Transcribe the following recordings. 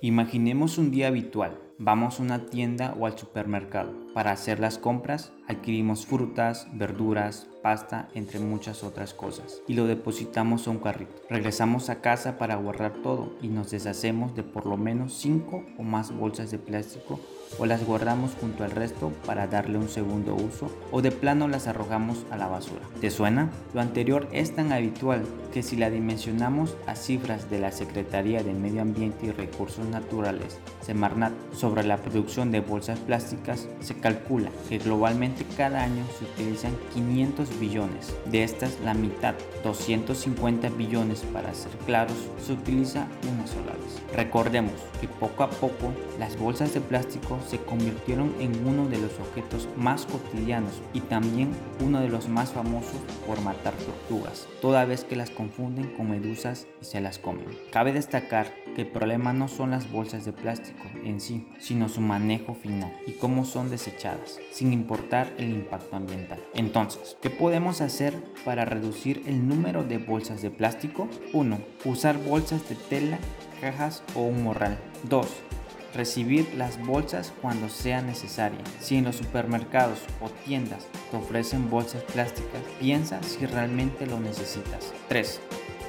Imaginemos un día habitual. Vamos a una tienda o al supermercado. Para hacer las compras, adquirimos frutas, verduras, pasta, entre muchas otras cosas, y lo depositamos a un carrito. Regresamos a casa para guardar todo y nos deshacemos de por lo menos 5 o más bolsas de plástico o las guardamos junto al resto para darle un segundo uso o de plano las arrojamos a la basura. ¿Te suena? Lo anterior es tan habitual que si la dimensionamos a cifras de la Secretaría de Medio Ambiente y Recursos Naturales, Semarnat, la producción de bolsas plásticas, se calcula que globalmente cada año se utilizan 500 billones. De estas, la mitad, 250 billones para ser claros, se utiliza una sola vez. Recordemos que poco a poco las bolsas de plástico se convirtieron en uno de los objetos más cotidianos y también uno de los más famosos por matar tortugas, toda vez que las confunden con medusas y se las comen. Cabe destacar que el problema no son las bolsas de plástico en sí, sino su manejo final y cómo son desechadas, sin importar el impacto ambiental. Entonces, ¿qué podemos hacer para reducir el número de bolsas de plástico? 1. Usar bolsas de tela, cajas o un morral. 2 recibir las bolsas cuando sea necesaria. Si en los supermercados o tiendas te ofrecen bolsas plásticas, piensa si realmente lo necesitas. 3.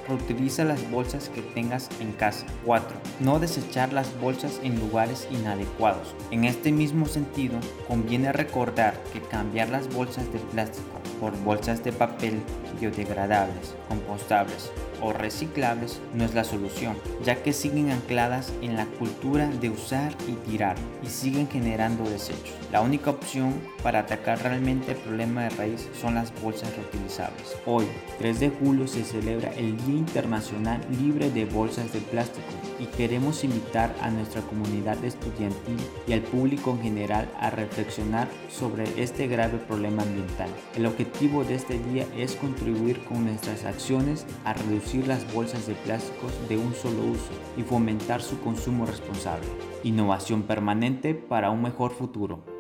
Reutiliza las bolsas que tengas en casa. 4. No desechar las bolsas en lugares inadecuados. En este mismo sentido, conviene recordar que cambiar las bolsas de plástico por bolsas de papel biodegradables, compostables o reciclables no es la solución, ya que siguen ancladas en la cultura de usar y tirar y siguen generando desechos. La única opción para atacar realmente el problema de raíz son las bolsas reutilizables. Hoy, 3 de julio, se celebra el Día Internacional Libre de Bolsas de Plástico y queremos invitar a nuestra comunidad estudiantil y al público en general a reflexionar sobre este grave problema ambiental. El objetivo de este día es contribuir con nuestras acciones a las bolsas de plásticos de un solo uso y fomentar su consumo responsable. Innovación permanente para un mejor futuro.